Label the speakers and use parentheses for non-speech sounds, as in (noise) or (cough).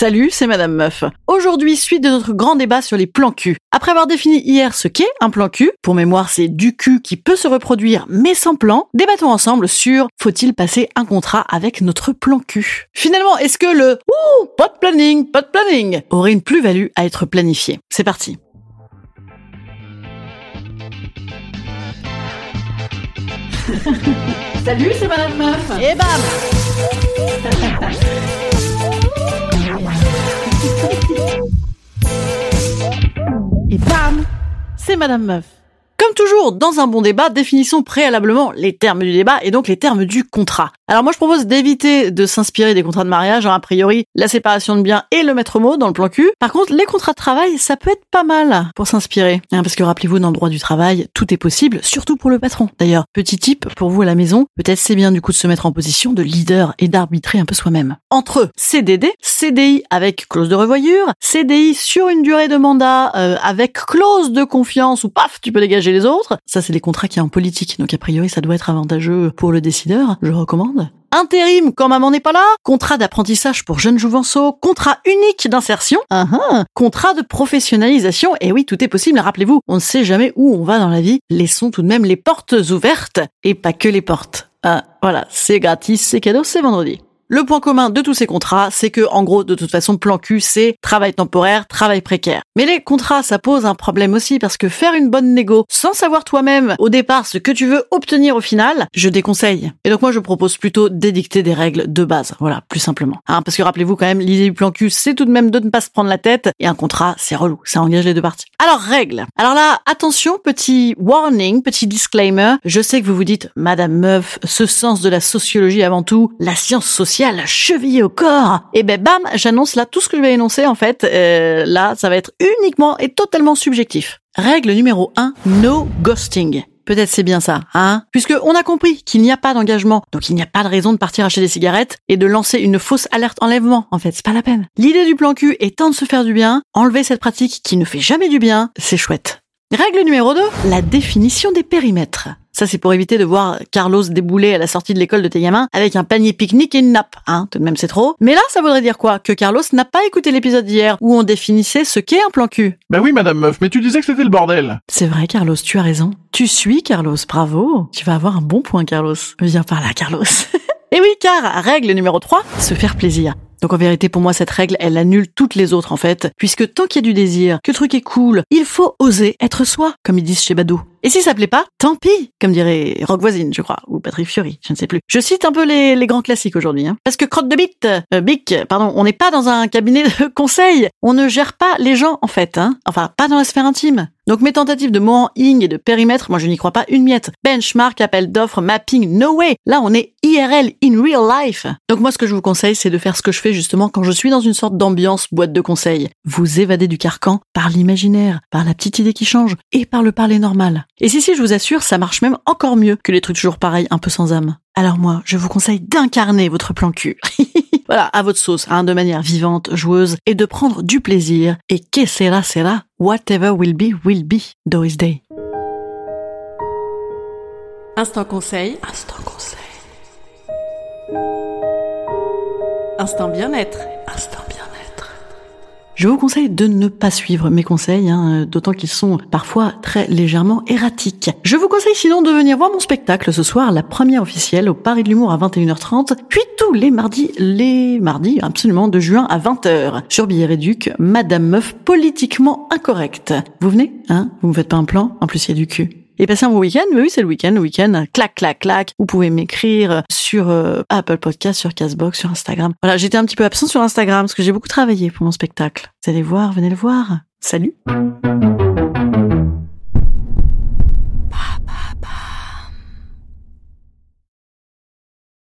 Speaker 1: Salut, c'est Madame Meuf. Aujourd'hui, suite de notre grand débat sur les plans cul. Après avoir défini hier ce qu'est un plan cul, pour mémoire c'est du cul qui peut se reproduire mais sans plan, débattons ensemble sur faut-il passer un contrat avec notre plan cul. Finalement, est-ce que le ouh, pas de planning, pas de planning aurait une plus-value à être planifié? C'est parti. (laughs) Salut, c'est Madame Meuf. Et bam (laughs) C'est Madame Meuf. Comme toujours, dans un bon débat, définissons préalablement les termes du débat et donc les termes du contrat. Alors moi je propose d'éviter de s'inspirer des contrats de mariage, hein, a priori la séparation de biens et le maître mot dans le plan cul. Par contre, les contrats de travail, ça peut être pas mal pour s'inspirer. Hein, parce que rappelez-vous, dans le droit du travail, tout est possible, surtout pour le patron. D'ailleurs, petit tip pour vous à la maison, peut-être c'est bien du coup de se mettre en position de leader et d'arbitrer un peu soi-même. Entre CDD, CDI avec clause de revoyure, CDI sur une durée de mandat euh, avec clause de confiance ou paf, tu peux dégager les autres. Ça, c'est les contrats qu'il y en politique. Donc, a priori, ça doit être avantageux pour le décideur. Je recommande. Intérim quand maman n'est pas là, contrat d'apprentissage pour jeunes jouvenceaux, contrat unique d'insertion, uh contrat de professionnalisation, et oui, tout est possible, rappelez-vous, on ne sait jamais où on va dans la vie, laissons tout de même les portes ouvertes, et pas que les portes. Ah, voilà, c'est gratis, c'est cadeau, c'est vendredi. Le point commun de tous ces contrats, c'est que, en gros, de toute façon, plan Q, c'est travail temporaire, travail précaire. Mais les contrats, ça pose un problème aussi parce que faire une bonne négo sans savoir toi-même au départ ce que tu veux obtenir au final, je déconseille. Et donc moi, je propose plutôt d'édicter des règles de base. Voilà, plus simplement. Hein, parce que rappelez-vous quand même, l'idée du plan Q, c'est tout de même de ne pas se prendre la tête. Et un contrat, c'est relou. Ça engage les deux parties. Alors, règles. Alors là, attention, petit warning, petit disclaimer. Je sais que vous vous dites, Madame Meuf, ce sens de la sociologie avant tout, la science sociale, chevillée au corps. Et ben bam, j'annonce là tout ce que je vais énoncer en fait. Euh, là, ça va être uniquement et totalement subjectif. Règle numéro 1, no ghosting. Peut-être c'est bien ça, hein? Puisque on a compris qu'il n'y a pas d'engagement, donc il n'y a pas de raison de partir acheter des cigarettes et de lancer une fausse alerte enlèvement. En fait, c'est pas la peine. L'idée du plan cul étant de se faire du bien, enlever cette pratique qui ne fait jamais du bien, c'est chouette. Règle numéro 2, la définition des périmètres. Ça, c'est pour éviter de voir Carlos débouler à la sortie de l'école de tes gamins avec un panier pique-nique et une nappe. Hein, tout de même, c'est trop. Mais là, ça voudrait dire quoi? Que Carlos n'a pas écouté l'épisode d'hier où on définissait ce qu'est un plan cul.
Speaker 2: Bah oui, madame meuf, mais tu disais que c'était le bordel.
Speaker 1: C'est vrai, Carlos, tu as raison. Tu suis, Carlos, bravo. Tu vas avoir un bon point, Carlos. Viens par là, Carlos. (laughs) et oui, car, règle numéro 3, se faire plaisir. Donc en vérité, pour moi, cette règle, elle annule toutes les autres en fait, puisque tant qu'il y a du désir, que le truc est cool, il faut oser être soi, comme ils disent chez Bado. Et si ça plaît pas, tant pis, comme dirait Rock Voisine, je crois, ou Patrick Fiori, je ne sais plus. Je cite un peu les, grands classiques aujourd'hui, hein. Parce que crotte de bite, euh, bic, pardon, on n'est pas dans un cabinet de (laughs) conseil. On ne gère pas les gens, en fait, hein. Enfin, pas dans la sphère intime. Donc mes tentatives de mot ing et de périmètre, moi je n'y crois pas une miette. Benchmark, appel d'offres, mapping, no way. Là on est IRL, in real life. Donc moi ce que je vous conseille c'est de faire ce que je fais justement quand je suis dans une sorte d'ambiance boîte de conseils. Vous évader du carcan par l'imaginaire, par la petite idée qui change et par le parler normal. Et si si je vous assure, ça marche même encore mieux que les trucs toujours pareils un peu sans âme. Alors moi, je vous conseille d'incarner votre plan cul. (laughs) voilà, à votre sauce, hein, de manière vivante, joueuse, et de prendre du plaisir. Et que sera sera, whatever will be will be, Doris Day. Instant conseil. Instant conseil. Instant bien-être. Instant bien-être. Je vous conseille de ne pas suivre mes conseils, hein, d'autant qu'ils sont parfois très légèrement erratiques. Je vous conseille sinon de venir voir mon spectacle ce soir, la première officielle au Paris de l'Humour à 21h30, puis tous les mardis, les mardis absolument de juin à 20h, sur Billet Réduc, Madame Meuf politiquement incorrecte. Vous venez Hein? Vous me faites pas un plan? En plus, il y a du cul. Et passez un bon week-end. Mais oui, c'est le week-end. Le week-end, clac, clac, clac. Vous pouvez m'écrire sur euh, Apple Podcast, sur Castbox, sur Instagram. Voilà, j'étais un petit peu absent sur Instagram parce que j'ai beaucoup travaillé pour mon spectacle. Vous allez voir, venez le voir. Salut